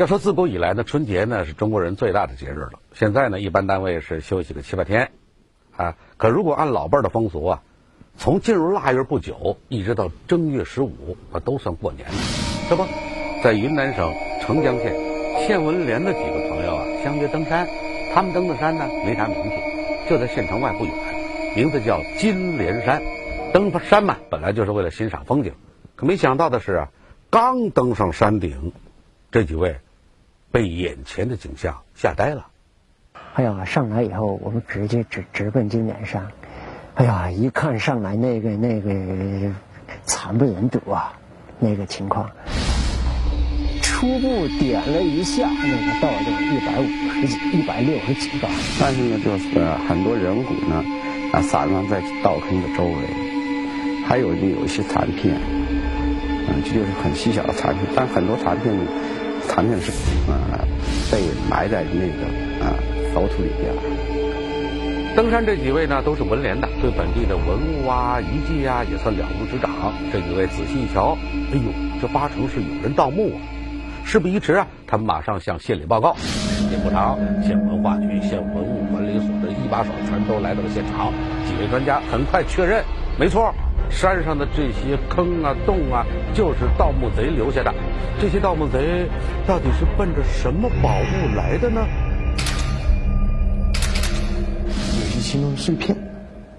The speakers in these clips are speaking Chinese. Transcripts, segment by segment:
要说自古以来呢，春节呢是中国人最大的节日了。现在呢，一般单位是休息个七八天，啊，可如果按老辈儿的风俗啊，从进入腊月不久，一直到正月十五，那，都算过年了。这不，在云南省澄江县县文联的几个朋友啊，相约登山。他们登的山呢，没啥名气，就在县城外不远，名字叫金莲山。登山嘛，本来就是为了欣赏风景，可没想到的是啊，刚登上山顶，这几位。被眼前的景象吓呆了。哎呀，上来以后，我们直接直直奔金莲山。哎呀，一看上来那个那个惨不忍睹啊，那个情况。初步点了一下，那个到了一百五十几、一百六十几高。但是呢，就是很多人骨呢啊散落在稻坑的周围，还有呢有一些残片，嗯，这就是很细小的残片，但很多残片。残片是啊，被埋在那个啊凹土里边。登山这几位呢，都是文联的，对本地的文物啊、遗迹啊也算了如指掌。这几位仔细一瞧，哎呦，这八成是有人盗墓啊！事不宜迟啊，他们马上向县里报告。时间不长，县文化局、县文物管理所的一把手全都来到了现场。几位专家很快确认，没错。山上的这些坑啊、洞啊，就是盗墓贼留下的。这些盗墓贼到底是奔着什么宝物来的呢？有些青铜碎片，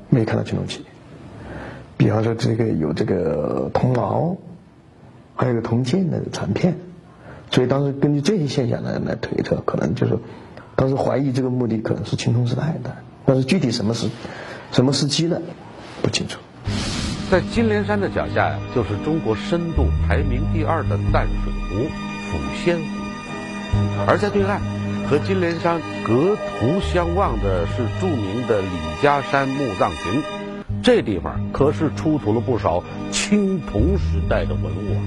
没看到青铜器。比方说，这个有这个铜矛，还有个铜剑的残片。所以当时根据这些现象来来推测，可能就是当时怀疑这个墓地可能是青铜时代的，但是具体什么时、什么时期的不清楚。在金莲山的脚下呀，就是中国深度排名第二的淡水湖抚仙湖，而在对岸，和金莲山隔湖相望的是著名的李家山墓葬群，这地方可是出土了不少青铜时代的文物啊。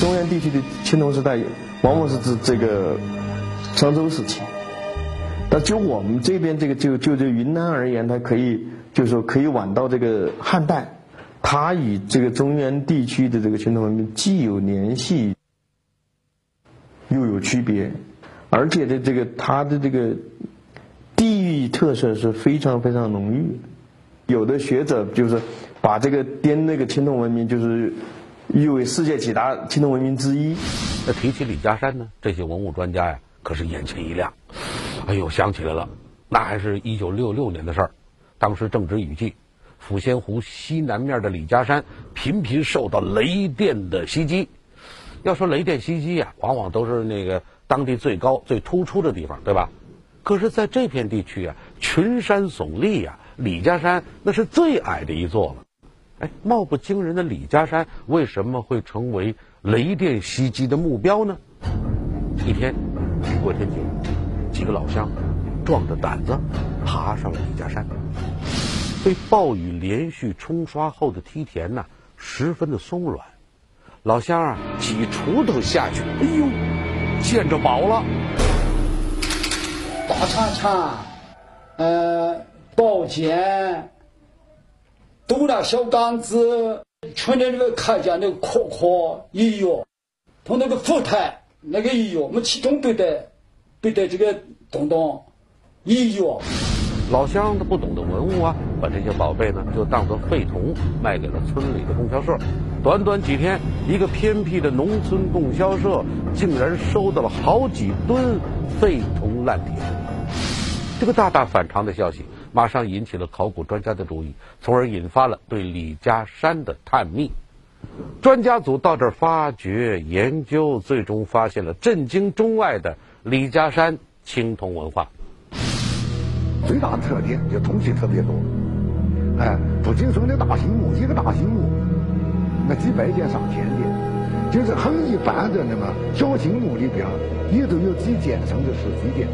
中原地区的青铜时代，往往是指这个商周时期，但就我们这边这个就就这云南而言，它可以就是说可以晚到这个汉代。它与这个中原地区的这个青铜文明既有联系，又有区别，而且的这个它的这个地域特色是非常非常浓郁。有的学者就是把这个滇那个青铜文明就是誉为世界几大青铜文明之一。那提起李家山呢，这些文物专家呀，可是眼前一亮。哎呦，想起来了，那还是一九六六年的事儿，当时正值雨季。抚仙湖西南面的李家山频频受到雷电的袭击。要说雷电袭击啊，往往都是那个当地最高、最突出的地方，对吧？可是，在这片地区啊，群山耸立呀，李家山那是最矮的一座了。哎，貌不惊人的李家山为什么会成为雷电袭击的目标呢？一天，过天晴，几个老乡壮着胆子爬上了李家山。被暴雨连续冲刷后的梯田呢，十分的松软。老乡啊，几锄头下去，哎呦，见着宝了！大铲铲，呃，宝剑，都拿小杆子，村里那个看见那个壳壳，哎呦，从那个斧台，那个哎呦，我们其中背得背得这个东东，哎呦。老乡他不懂得文物啊，把这些宝贝呢就当做废铜卖给了村里的供销社。短短几天，一个偏僻的农村供销社竟然收到了好几吨废铜烂铁。这个大大反常的消息，马上引起了考古专家的注意，从而引发了对李家山的探秘。专家组到这儿发掘研究，最终发现了震惊中外的李家山青铜文化。最大的特点就铜器特别多，哎，不仅说那大型墓，一个大型墓，那几百件、上千件，就是很一般的那么小型墓里边，也都有几件甚至十几件。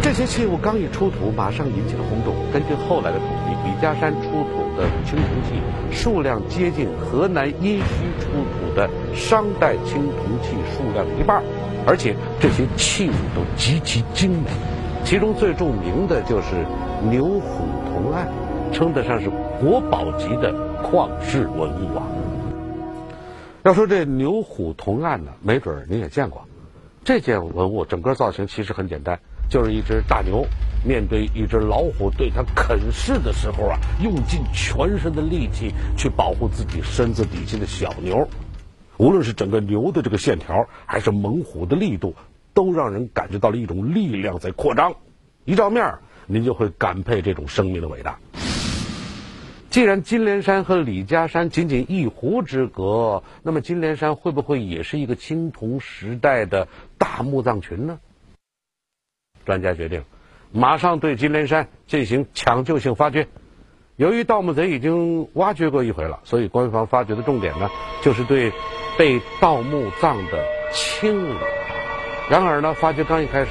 这些器物刚一出土，马上引起了轰动。根据后来的统计，李家山出土的青铜器数量接近河南殷墟出土的商代青铜器数量的一半，而且这些器物都极其精美。其中最著名的就是牛虎铜案，称得上是国宝级的旷世文物啊。要说这牛虎铜案呢，没准儿您也见过，这件文物整个造型其实很简单，就是一只大牛面对一只老虎对它啃噬的时候啊，用尽全身的力气去保护自己身子底下的小牛。无论是整个牛的这个线条，还是猛虎的力度，都让人感觉到了一种力量在扩张。一照面儿，您就会感佩这种生命的伟大。既然金莲山和李家山仅仅一湖之隔，那么金莲山会不会也是一个青铜时代的大墓葬群呢？专家决定，马上对金莲山进行抢救性发掘。由于盗墓贼已经挖掘过一回了，所以官方发掘的重点呢，就是对被盗墓葬的清理。然而呢，发掘刚一开始，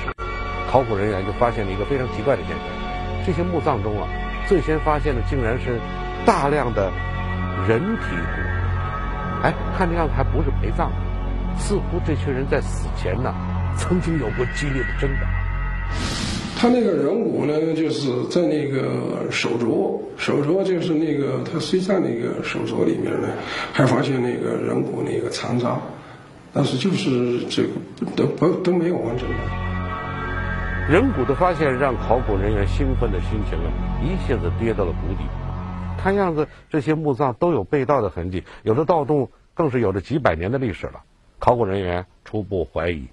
考古人员就发现了一个非常奇怪的现象：这些墓葬中啊，最先发现的竟然是。大量的人体骨，哎，看这样子还不是陪葬，似乎这群人在死前呢，曾经有过激烈的挣扎。他那个人骨呢，就是在那个手镯，手镯就是那个他睡在那个手镯里面呢，还发现那个人骨那个残渣，但是就是这个都不都没有完整的。人骨的发现让考古人员兴奋的心情啊，一下子跌到了谷底。看样子，这些墓葬都有被盗的痕迹，有的盗洞更是有着几百年的历史了。考古人员初步怀疑，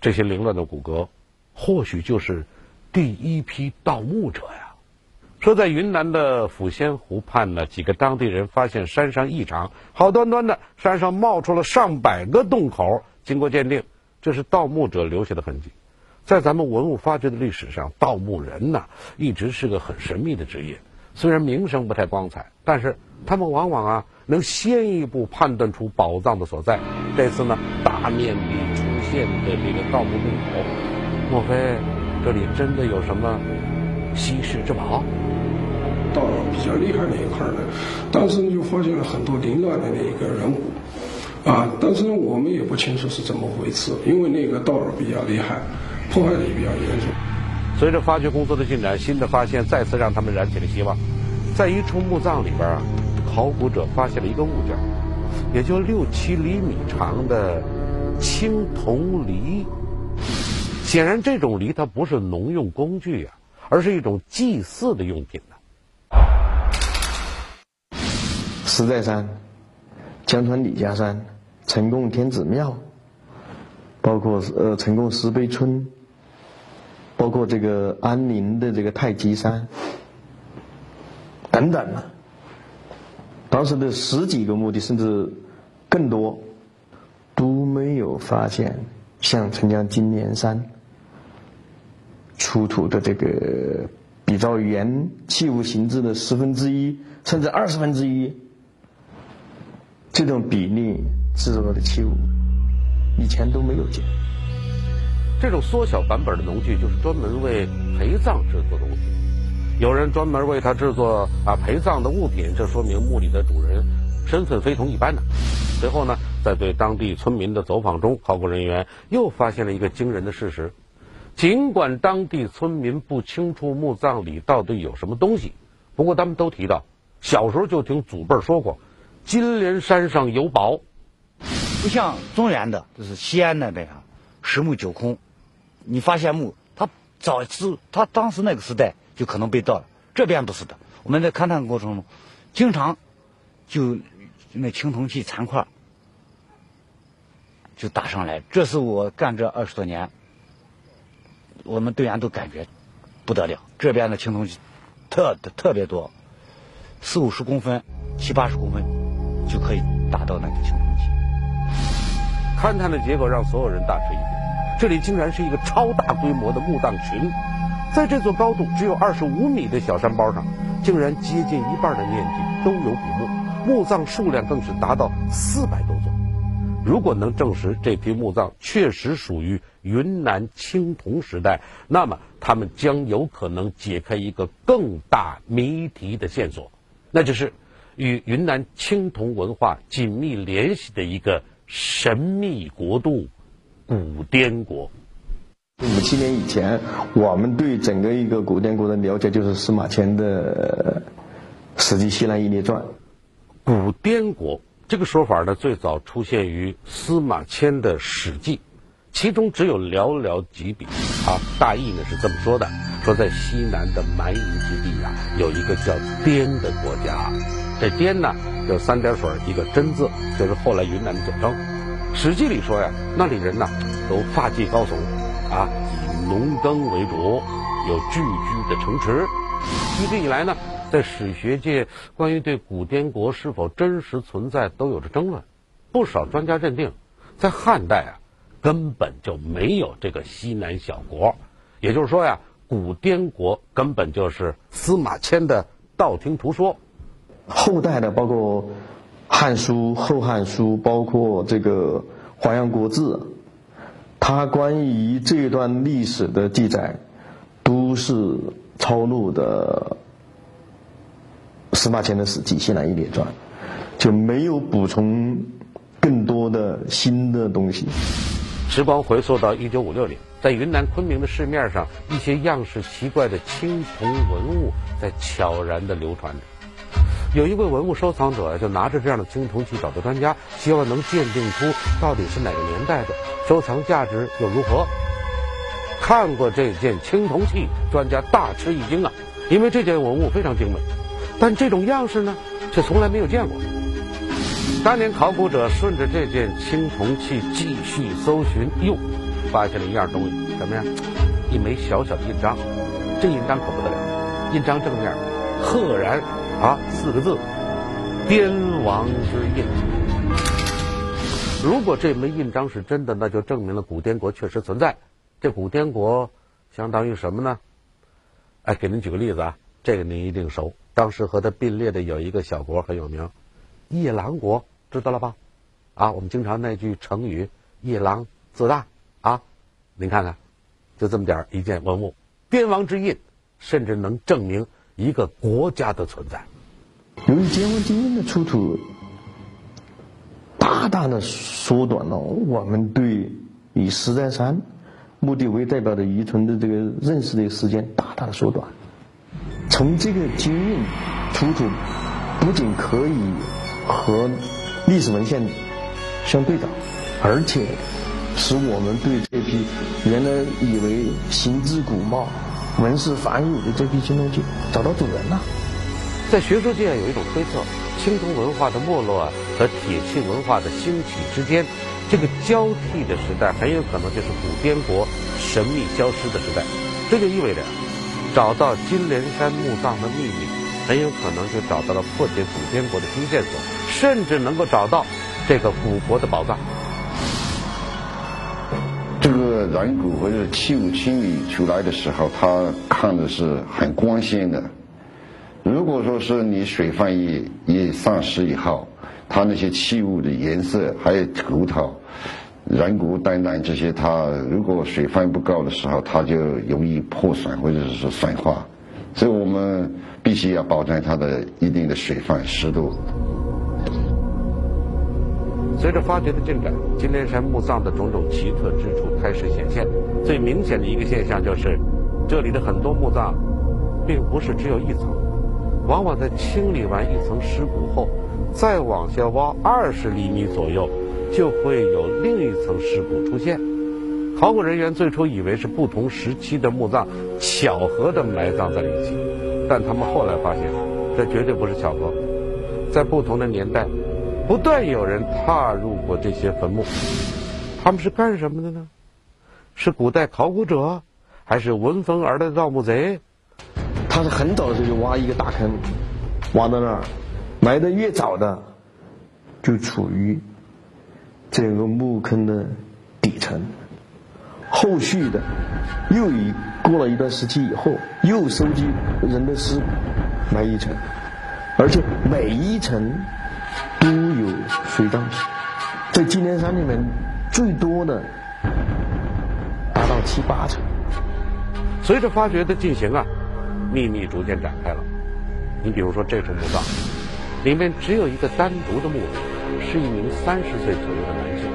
这些凌乱的骨骼，或许就是第一批盗墓者呀。说在云南的抚仙湖畔呢，几个当地人发现山上异常，好端端的山上冒出了上百个洞口。经过鉴定，这是盗墓者留下的痕迹。在咱们文物发掘的历史上，盗墓人呢，一直是个很神秘的职业。虽然名声不太光彩，但是他们往往啊能先一步判断出宝藏的所在。这次呢，大面积出现的这个盗墓洞口，莫非这里真的有什么稀世之宝？盗比较厉害那一块呢，当时就发现了很多凌乱的那一个人骨，啊，但是我们也不清楚是怎么回事，因为那个盗比较厉害，破坏的也比较严重。随着发掘工作的进展，新的发现再次让他们燃起了希望。在一处墓葬里边啊，考古者发现了一个物件，也就六七厘米长的青铜犁。显然，这种犁它不是农用工具啊，而是一种祭祀的用品。石寨山、江川李家山、成贡天子庙，包括呃成贡石碑村。包括这个安宁的这个太极山等等了，当时的十几个墓地甚至更多都没有发现像澄江金莲山出土的这个比照原器物形制的十分之一甚至二十分之一这种比例制作的器物，以前都没有见。这种缩小版本的农具就是专门为陪葬制作的物品。有人专门为它制作啊陪葬的物品，这说明墓里的主人身份非同一般呢。随后呢，在对当地村民的走访中，考古人员又发现了一个惊人的事实：尽管当地村民不清楚墓葬里到底有什么东西，不过他们都提到小时候就听祖辈说过，金莲山上有宝。不像中原的，就是西安那边啊，十墓九空。你发现墓，他早知他当时那个时代就可能被盗了。这边不是的，我们在勘探过程中，经常就那青铜器残块就打上来。这是我干这二十多年，我们队员都感觉不得了。这边的青铜器特特别多，四五十公分、七八十公分就可以达到那个青铜器。勘探的结果让所有人大吃一惊。这里竟然是一个超大规模的墓葬群，在这座高度只有二十五米的小山包上，竟然接近一半的面积都有古墓，墓葬数量更是达到四百多座。如果能证实这批墓葬确实属于云南青铜时代，那么他们将有可能解开一个更大谜题的线索，那就是与云南青铜文化紧密联系的一个神秘国度。古滇国，五七年以前，我们对整个一个古滇国的了解就是司马迁的《史记西南夷列传》。古滇国这个说法呢，最早出现于司马迁的《史记》，其中只有寥寥几笔。啊，大意呢是这么说的：说在西南的蛮夷之地啊，有一个叫滇的国家。这滇呢，就三点水一个真字，就是后来云南的简称。史记里说呀，那里人呢都发髻高耸，啊，以农耕为主，有聚居的城池。一直以来呢，在史学界关于对古滇国是否真实存在都有着争论。不少专家认定，在汉代啊。根本就没有这个西南小国，也就是说呀，古滇国根本就是司马迁的道听途说。后代的包括《汉书》《后汉书》，包括这个《华阳国志》，它关于这段历史的记载，都是抄录的司马迁的《史记·西南夷列传》，就没有补充更多的新的东西。时光回溯到一九五六年，在云南昆明的市面上，一些样式奇怪的青铜文物在悄然地流传着。有一位文物收藏者就拿着这样的青铜器找到专家，希望能鉴定出到底是哪个年代的，收藏价值又如何。看过这件青铜器，专家大吃一惊啊，因为这件文物非常精美，但这种样式呢，却从来没有见过。当年考古者顺着这件青铜器继续搜寻，又，发现了一样东西，什么呀？一枚小小的印章。这印章可不得了，印章正面赫然啊四个字：“滇王之印。”如果这枚印章是真的，那就证明了古滇国确实存在。这古滇国相当于什么呢？哎，给您举个例子啊，这个您一定熟。当时和它并列的有一个小国很有名，夜郎国。知道了吧？啊，我们经常那句成语“夜郎自大”啊，您看看，就这么点一件文物，滇王之印，甚至能证明一个国家的存在。由于结婚经验的出土，大大的缩短了我们对以石在山墓地为代表的遗存的这个认识的时间大大的缩短。从这个经印出土，不仅可以和历史文献相对照，而且使我们对这批原来以为形制古貌、纹饰繁缛的这批青铜器找到主人了。在学术界有一种推测，青铜文化的没落和铁器文化的兴起之间，这个交替的时代很有可能就是古滇国神秘消失的时代。这就意味着，找到金莲山墓葬的秘密。很有可能就找到了破解古滇国的新线索，甚至能够找到这个古国的宝藏。这个软骨或者器物清理出来的时候，它看的是很光鲜的。如果说是你水分一一丧失以后，它那些器物的颜色还有骨头、软骨等等这些，它如果水分不够的时候，它就容易破损或者是损坏。所以我们。必须要保证它的一定的水分湿度。随着发掘的进展，金莲山墓葬的种种奇特之处开始显现。最明显的一个现象就是，这里的很多墓葬，并不是只有一层，往往在清理完一层尸骨后，再往下挖二十厘米左右，就会有另一层尸骨出现。考古人员最初以为是不同时期的墓葬巧合的埋葬在了一起。但他们后来发现，这绝对不是巧合。在不同的年代，不断有人踏入过这些坟墓。他们是干什么的呢？是古代考古者，还是闻风而来的盗墓贼？他是很早的时候就挖一个大坑，挖到那儿，埋的越早的，就处于这个墓坑的底层。后续的，又以过了一段时期以后，又收集人的尸骨，埋一层，而且每一层都有随葬品，在金莲山里面最多的达到七八层。随着发掘的进行啊，秘密逐渐展开了。你比如说这处墓葬，里面只有一个单独的墓主，是一名三十岁左右的男性。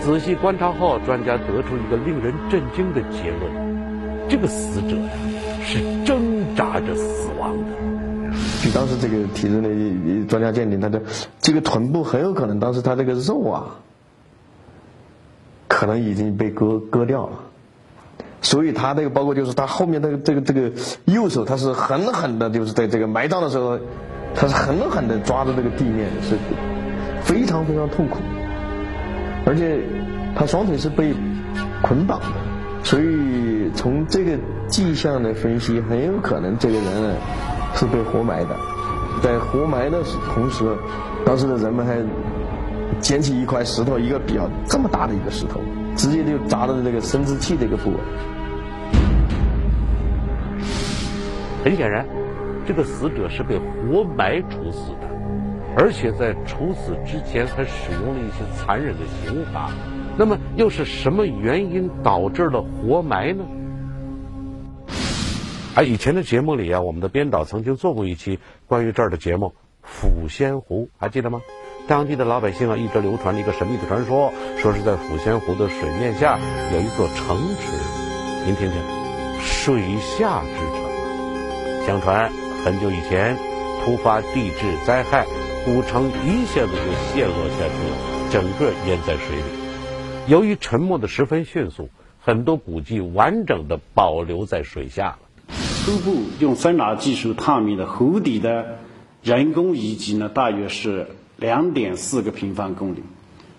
仔细观察后，专家得出一个令人震惊的结论：这个死者呀，是挣扎着死亡的。据当时这个体质的专家鉴定，他的这个臀部很有可能当时他这个肉啊，可能已经被割割掉了。所以他那个包括就是他后面那个这个这个右手，他是狠狠的，就是在这个埋葬的时候，他是狠狠的抓着这个地面，是非常非常痛苦。而且他双腿是被捆绑的，所以从这个迹象的分析，很有可能这个人是被活埋的。在活埋的同时，当时的人们还捡起一块石头，一个比较这么大的一个石头，直接就砸到这个生殖器这个部位。很显然，这个死者是被活埋处死的，而且在处死之前还使用了一些残忍的刑罚。那么，又是什么原因导致了活埋呢？啊，以前的节目里啊，我们的编导曾经做过一期关于这儿的节目《抚仙湖》，还记得吗？当地的老百姓啊，一直流传着一个神秘的传说，说是在抚仙湖的水面下有一座城池。您听听，水下之城。相传很久以前，突发地质灾害，古城一下子就陷落下去了，整个淹在水里。由于沉没的十分迅速，很多古迹完整的保留在水下了。初步用声呐技术探秘的湖底的人工遗迹呢，大约是两点四个平方公里，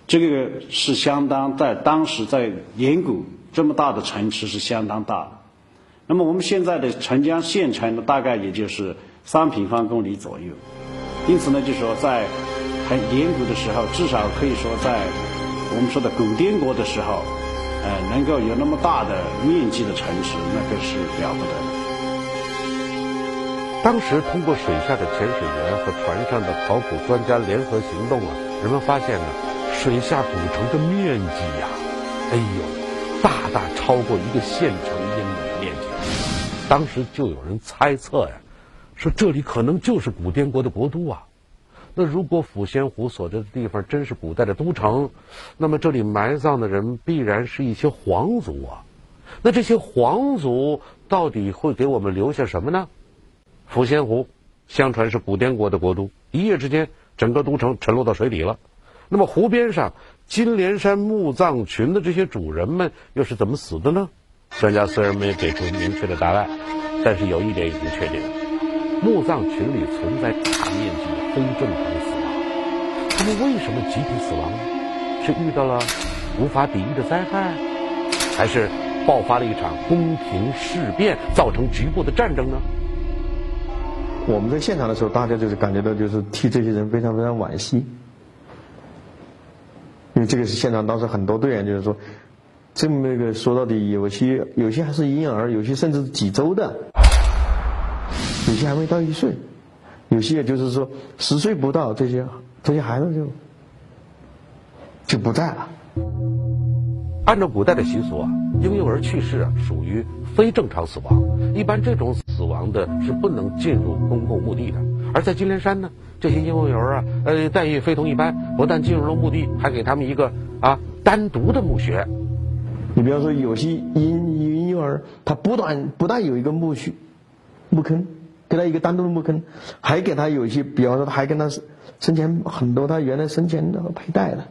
这个是相当在当时在岩谷这么大的城池是相当大的。那么我们现在的澄江县城呢，大概也就是三平方公里左右，因此呢，就说在很远古的时候，至少可以说在我们说的古滇国的时候，呃，能够有那么大的面积的城池，那个是了不得。当时通过水下的潜水员和船上的考古专家联合行动啊，人们发现呢，水下古城的面积呀，哎呦，大大超过一个县城应有的面积。当时就有人猜测呀，说这里可能就是古滇国的国都啊。那如果抚仙湖所在的地方真是古代的都城，那么这里埋葬的人必然是一些皇族啊。那这些皇族到底会给我们留下什么呢？抚仙湖相传是古滇国的国都，一夜之间整个都城沉落到水底了。那么湖边上金莲山墓葬群的这些主人们又是怎么死的呢？专家虽然没有给出明确的答案，但是有一点已经确定：墓葬群里存在大面积的非正常死亡。他们为什么集体死亡呢？是遇到了无法抵御的灾害，还是爆发了一场宫廷事变，造成局部的战争呢？我们在现场的时候，大家就是感觉到就是替这些人非常非常惋惜，因为这个是现场当时很多队员就是说。这么一个说到底，有些有些还是婴儿，有些甚至几周的，有些还没到一岁，有些也就是说十岁不到，这些这些孩子就就不在了。按照古代的习俗啊，婴幼儿去世啊属于非正常死亡，一般这种死亡的是不能进入公共墓地的。而在金莲山呢，这些婴幼儿啊，呃，待遇非同一般，不但进入了墓地，还给他们一个啊单独的墓穴。你比方说，有些婴婴幼儿，他不但不但有一个墓穴、墓坑，给他一个单独的墓坑，还给他有些，比方说，他还跟他生前很多他原来生前的佩戴的，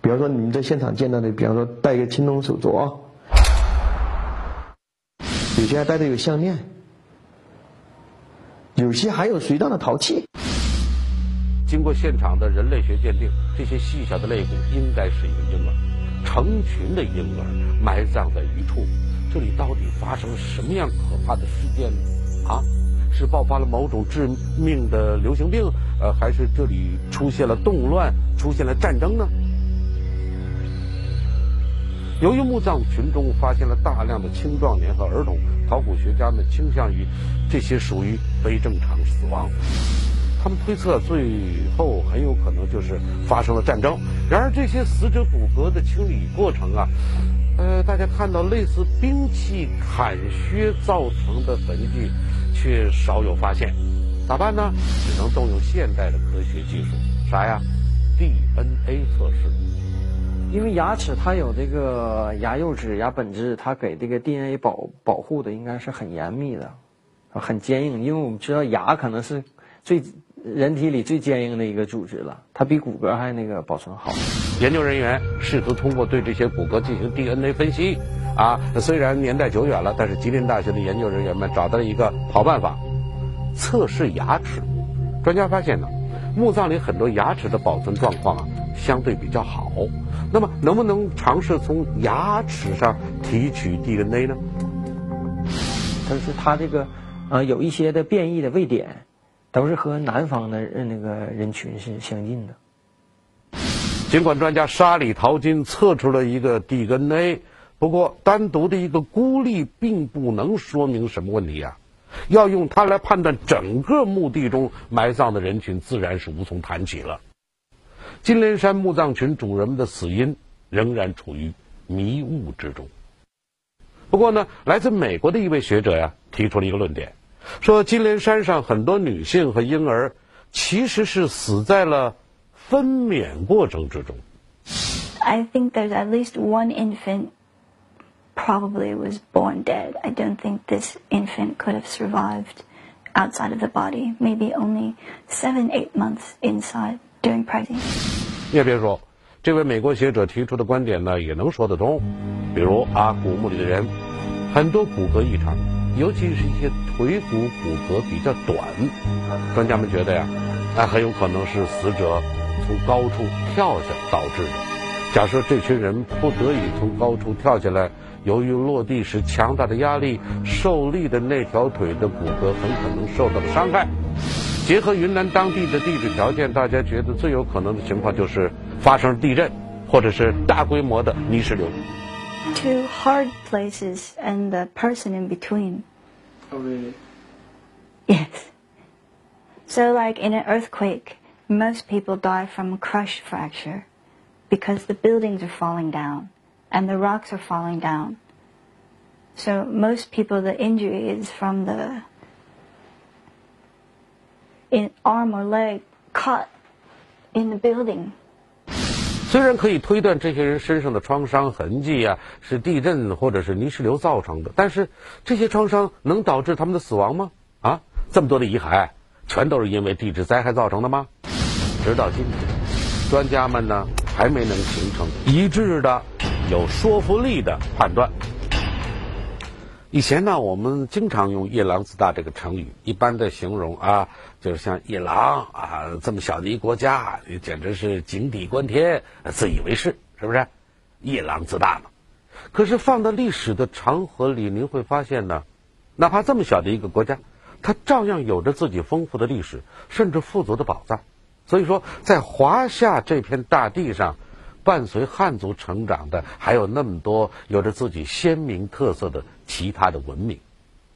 比方说你们在现场见到的，比方说戴一个青铜手镯啊，有些还戴的有项链，有些还有随葬的陶器。经过现场的人类学鉴定，这些细小的肋骨应该是一个婴儿。成群的婴儿埋葬在一处，这里到底发生了什么样可怕的事件呢？啊，是爆发了某种致命的流行病，呃，还是这里出现了动乱，出现了战争呢？由于墓葬群中发现了大量的青壮年和儿童，考古学家们倾向于这些属于非正常死亡。他们推测，最后很有可能就是发生了战争。然而，这些死者骨骼的清理过程啊，呃，大家看到类似兵器砍削造成的痕迹，却少有发现。咋办呢？只能动用现代的科学技术，啥呀？DNA 测试。因为牙齿它有这个牙釉质、牙本质，它给这个 DNA 保保护的应该是很严密的，很坚硬。因为我们知道牙可能是最。人体里最坚硬的一个组织了，它比骨骼还那个保存好。研究人员试图通过对这些骨骼进行 DNA 分析，啊，虽然年代久远了，但是吉林大学的研究人员们找到了一个好办法，测试牙齿。专家发现呢，墓葬里很多牙齿的保存状况啊相对比较好。那么，能不能尝试从牙齿上提取 DNA 呢？但是它这个，呃，有一些的变异的位点。都是和南方的那个人群是相近的。尽管专家沙里淘金测出了一个 DNA，不过单独的一个孤立并不能说明什么问题啊！要用它来判断整个墓地中埋葬的人群，自然是无从谈起了。金莲山墓葬群主人们的死因仍然处于迷雾之中。不过呢，来自美国的一位学者呀，提出了一个论点。说金莲山上很多女性和婴儿其实是死在了分娩过程之中。I think there's at least one infant probably was born dead. I don't think this infant could have survived outside of the body. Maybe only seven, eight months inside during pregnancy. 你也别说，这位美国学者提出的观点呢，也能说得通。比如啊，古墓里的人很多骨骼异常。尤其是一些腿骨骨骼比较短，专家们觉得呀，那很有可能是死者从高处跳下导致的。假设这群人不得已从高处跳下来，由于落地时强大的压力，受力的那条腿的骨骼很可能受到了伤害。结合云南当地的地质条件，大家觉得最有可能的情况就是发生地震，或者是大规模的泥石流。Two hard places and the person in between. Oh, really? Yes. So, like in an earthquake, most people die from crush fracture because the buildings are falling down and the rocks are falling down. So, most people, the injury is from the in arm or leg cut in the building. 虽然可以推断这些人身上的创伤痕迹啊是地震或者是泥石流造成的，但是这些创伤能导致他们的死亡吗？啊，这么多的遗骸，全都是因为地质灾害造成的吗？直到今天，专家们呢还没能形成一致的、有说服力的判断。以前呢，我们经常用“夜郎自大”这个成语，一般的形容啊，就是像夜郎啊这么小的一国家，简直是井底观天，自以为是，是不是？夜郎自大嘛。可是放到历史的长河里，您会发现呢，哪怕这么小的一个国家，它照样有着自己丰富的历史，甚至富足的宝藏。所以说，在华夏这片大地上。伴随汉族成长的，还有那么多有着自己鲜明特色的其他的文明。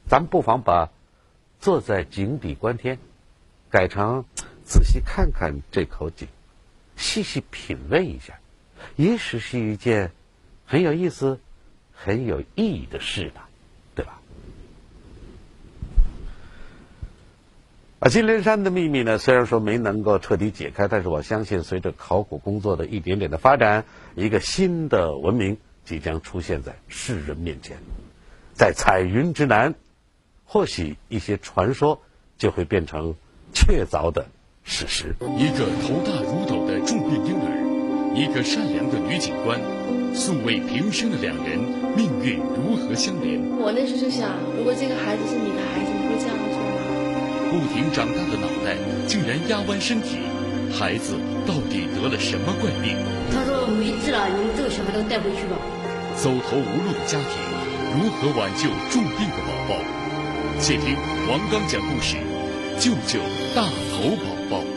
咱们不妨把“坐在井底观天”改成“仔细看看这口井，细细品味一下”，也许是一件很有意思、很有意义的事吧。啊，金莲山的秘密呢，虽然说没能够彻底解开，但是我相信，随着考古工作的一点点的发展，一个新的文明即将出现在世人面前。在彩云之南，或许一些传说就会变成确凿的事实。一个头大如斗的重病婴儿，一个善良的女警官，素未平生的两人，命运如何相连？我那时就想，如果这个孩子是你的孩子，你会这样做？不停长大的脑袋竟然压弯身体，孩子到底得了什么怪病？他说没治了，你们这个小孩都带回去吧。走投无路的家庭如何挽救重病的宝宝？且听王刚讲故事，救救大头宝宝。